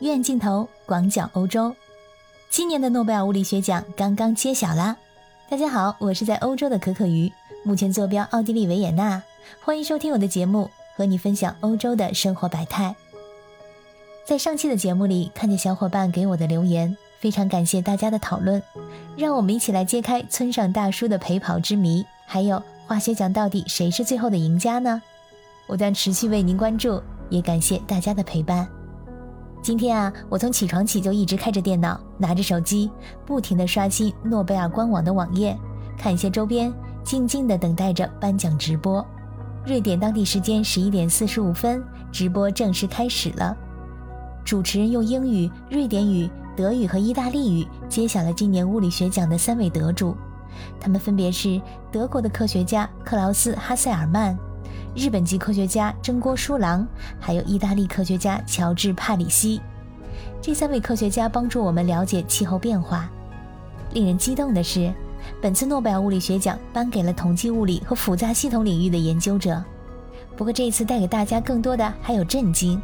远镜头广角欧洲，今年的诺贝尔物理学奖刚刚揭晓啦！大家好，我是在欧洲的可可鱼，目前坐标奥地利维也纳，欢迎收听我的节目，和你分享欧洲的生活百态。在上期的节目里，看见小伙伴给我的留言，非常感谢大家的讨论，让我们一起来揭开村上大叔的陪跑之谜，还有化学奖到底谁是最后的赢家呢？我将持续为您关注，也感谢大家的陪伴。今天啊，我从起床起就一直开着电脑，拿着手机，不停地刷新诺贝尔官网的网页，看一些周边，静静地等待着颁奖直播。瑞典当地时间十一点四十五分，直播正式开始了。主持人用英语、瑞典语、德语和意大利语揭晓了今年物理学奖的三位得主，他们分别是德国的科学家克劳斯·哈塞尔曼。日本籍科学家真锅书郎，还有意大利科学家乔治帕里西，这三位科学家帮助我们了解气候变化。令人激动的是，本次诺贝尔物理学奖颁给了统计物理和复杂系统领域的研究者。不过，这一次带给大家更多的还有震惊。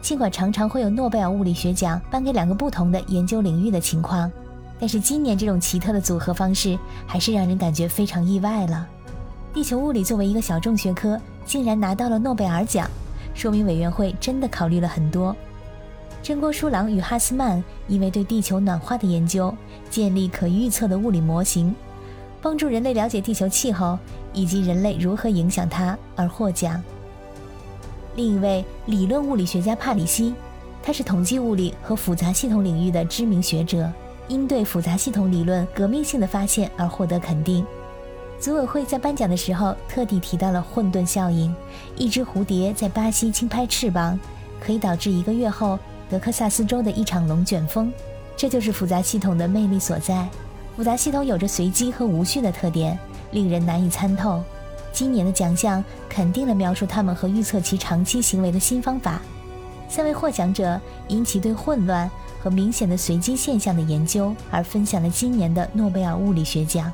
尽管常常会有诺贝尔物理学奖颁给两个不同的研究领域的情况，但是今年这种奇特的组合方式还是让人感觉非常意外了。地球物理作为一个小众学科。竟然拿到了诺贝尔奖，说明委员会真的考虑了很多。真锅书郎与哈斯曼因为对地球暖化的研究，建立可预测的物理模型，帮助人类了解地球气候以及人类如何影响它而获奖。另一位理论物理学家帕里西，他是统计物理和复杂系统领域的知名学者，因对复杂系统理论革命性的发现而获得肯定。组委会在颁奖的时候特地提到了混沌效应。一只蝴蝶在巴西轻拍翅膀，可以导致一个月后德克萨斯州的一场龙卷风。这就是复杂系统的魅力所在。复杂系统有着随机和无序的特点，令人难以参透。今年的奖项肯定了描述他们和预测其长期行为的新方法。三位获奖者因其对混乱和明显的随机现象的研究而分享了今年的诺贝尔物理学奖。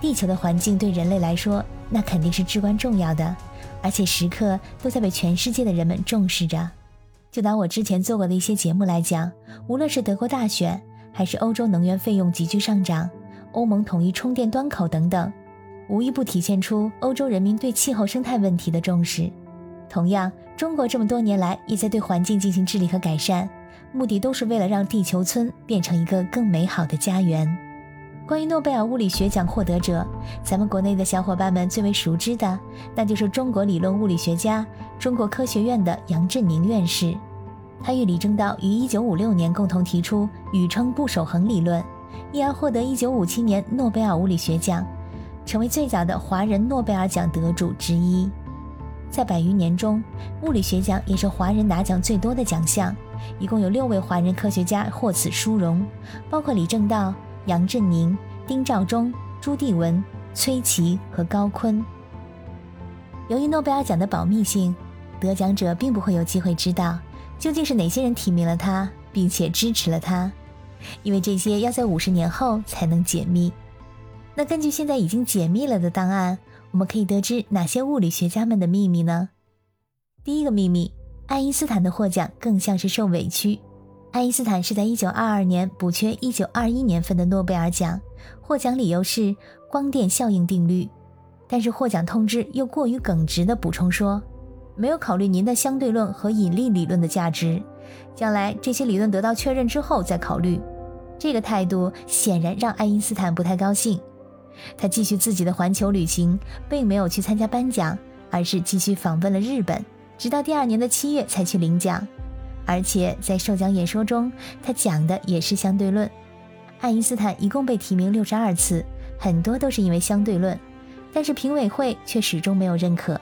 地球的环境对人类来说，那肯定是至关重要的，而且时刻都在被全世界的人们重视着。就拿我之前做过的一些节目来讲，无论是德国大选，还是欧洲能源费用急剧上涨，欧盟统一充电端口等等，无一不体现出欧洲人民对气候生态问题的重视。同样，中国这么多年来也在对环境进行治理和改善，目的都是为了让地球村变成一个更美好的家园。关于诺贝尔物理学奖获得者，咱们国内的小伙伴们最为熟知的，那就是中国理论物理学家、中国科学院的杨振宁院士。他与李政道于1956年共同提出宇称不守恒理论，因而获得1957年诺贝尔物理学奖，成为最早的华人诺贝尔奖得主之一。在百余年中，物理学奖也是华人拿奖最多的奖项，一共有六位华人科学家获此殊荣，包括李政道。杨振宁、丁肇中、朱棣文、崔琦和高锟。由于诺贝尔奖的保密性，得奖者并不会有机会知道究竟是哪些人提名了他，并且支持了他，因为这些要在五十年后才能解密。那根据现在已经解密了的档案，我们可以得知哪些物理学家们的秘密呢？第一个秘密，爱因斯坦的获奖更像是受委屈。爱因斯坦是在1922年补缺1921年份的诺贝尔奖，获奖理由是光电效应定律，但是获奖通知又过于耿直地补充说，没有考虑您的相对论和引力理论的价值，将来这些理论得到确认之后再考虑。这个态度显然让爱因斯坦不太高兴，他继续自己的环球旅行，并没有去参加颁奖，而是继续访问了日本，直到第二年的七月才去领奖。而且在授奖演说中，他讲的也是相对论。爱因斯坦一共被提名六十二次，很多都是因为相对论，但是评委会却始终没有认可。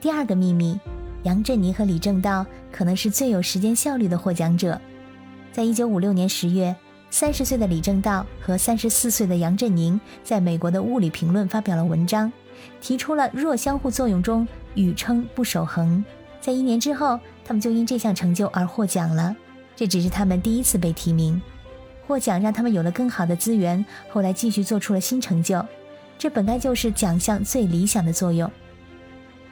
第二个秘密，杨振宁和李政道可能是最有时间效率的获奖者。在一九五六年十月，三十岁的李政道和三十四岁的杨振宁在美国的《物理评论》发表了文章，提出了弱相互作用中宇称不守恒。在一年之后，他们就因这项成就而获奖了。这只是他们第一次被提名，获奖让他们有了更好的资源，后来继续做出了新成就。这本该就是奖项最理想的作用。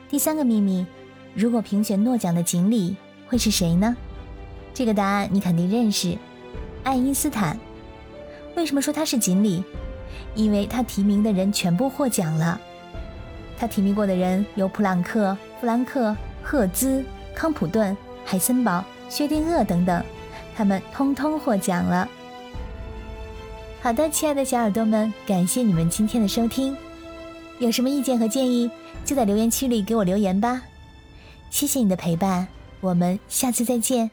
第三个秘密，如果评选诺奖的锦鲤会是谁呢？这个答案你肯定认识，爱因斯坦。为什么说他是锦鲤？因为他提名的人全部获奖了。他提名过的人有普朗克、弗兰克、赫兹、康普顿、海森堡、薛定谔等等，他们通通获奖了。好的，亲爱的小耳朵们，感谢你们今天的收听。有什么意见和建议，就在留言区里给我留言吧。谢谢你的陪伴，我们下次再见。